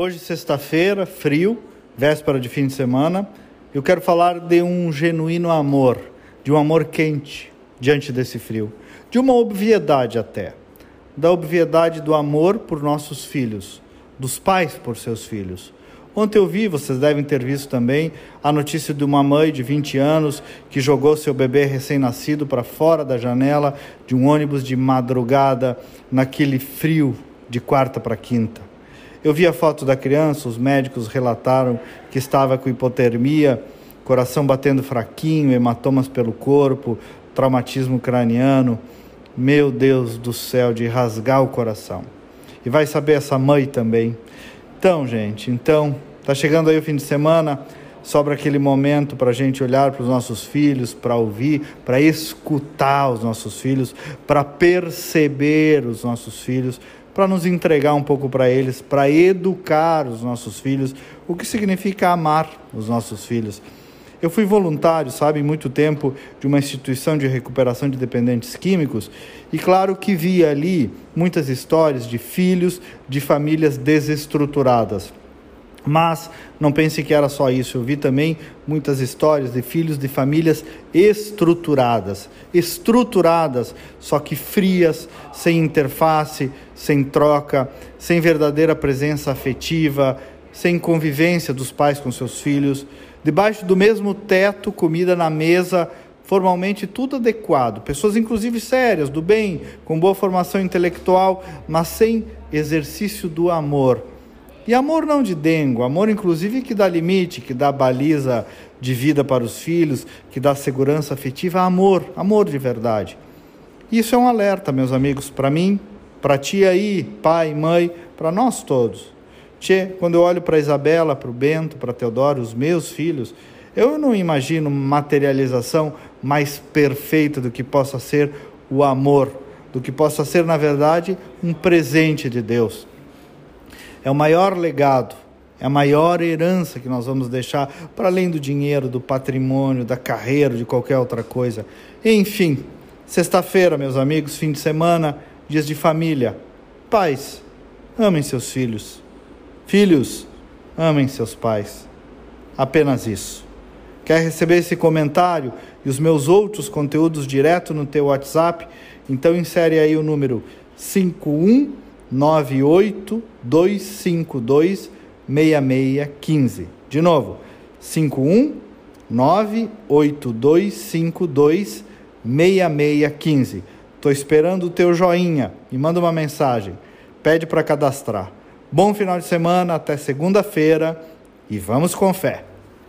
Hoje, sexta-feira, frio, véspera de fim de semana, eu quero falar de um genuíno amor, de um amor quente diante desse frio, de uma obviedade até, da obviedade do amor por nossos filhos, dos pais por seus filhos. Ontem eu vi, vocês devem ter visto também, a notícia de uma mãe de 20 anos que jogou seu bebê recém-nascido para fora da janela de um ônibus de madrugada, naquele frio de quarta para quinta. Eu vi a foto da criança, os médicos relataram que estava com hipotermia, coração batendo fraquinho, hematomas pelo corpo, traumatismo craniano. Meu Deus do céu, de rasgar o coração. E vai saber essa mãe também. Então, gente, então, tá chegando aí o fim de semana, sobra aquele momento para a gente olhar para os nossos filhos, para ouvir, para escutar os nossos filhos, para perceber os nossos filhos, para nos entregar um pouco para eles, para educar os nossos filhos, o que significa amar os nossos filhos. Eu fui voluntário, sabe, muito tempo de uma instituição de recuperação de dependentes químicos e claro que vi ali muitas histórias de filhos de famílias desestruturadas. Mas não pense que era só isso. Eu vi também muitas histórias de filhos de famílias estruturadas, estruturadas, só que frias, sem interface, sem troca, sem verdadeira presença afetiva, sem convivência dos pais com seus filhos, debaixo do mesmo teto, comida na mesa, formalmente tudo adequado, pessoas inclusive sérias, do bem, com boa formação intelectual, mas sem exercício do amor e amor não de dengo, amor inclusive que dá limite, que dá baliza de vida para os filhos, que dá segurança afetiva, amor, amor de verdade. Isso é um alerta, meus amigos, para mim, para ti aí, pai, mãe, para nós todos. Tchê, quando eu olho para Isabela, para o Bento, para Teodoro, os meus filhos, eu não imagino materialização mais perfeita do que possa ser o amor, do que possa ser, na verdade, um presente de Deus. É o maior legado, é a maior herança que nós vamos deixar, para além do dinheiro, do patrimônio, da carreira, de qualquer outra coisa. Enfim, sexta-feira, meus amigos, fim de semana, dias de família. Pais, amem seus filhos. Filhos, amem seus pais. Apenas isso. Quer receber esse comentário e os meus outros conteúdos direto no teu WhatsApp? Então insere aí o número 51 98 252 6615. De novo, 51 98252 6615. Estou esperando o teu joinha e manda uma mensagem. Pede para cadastrar. Bom final de semana, até segunda-feira e vamos com fé.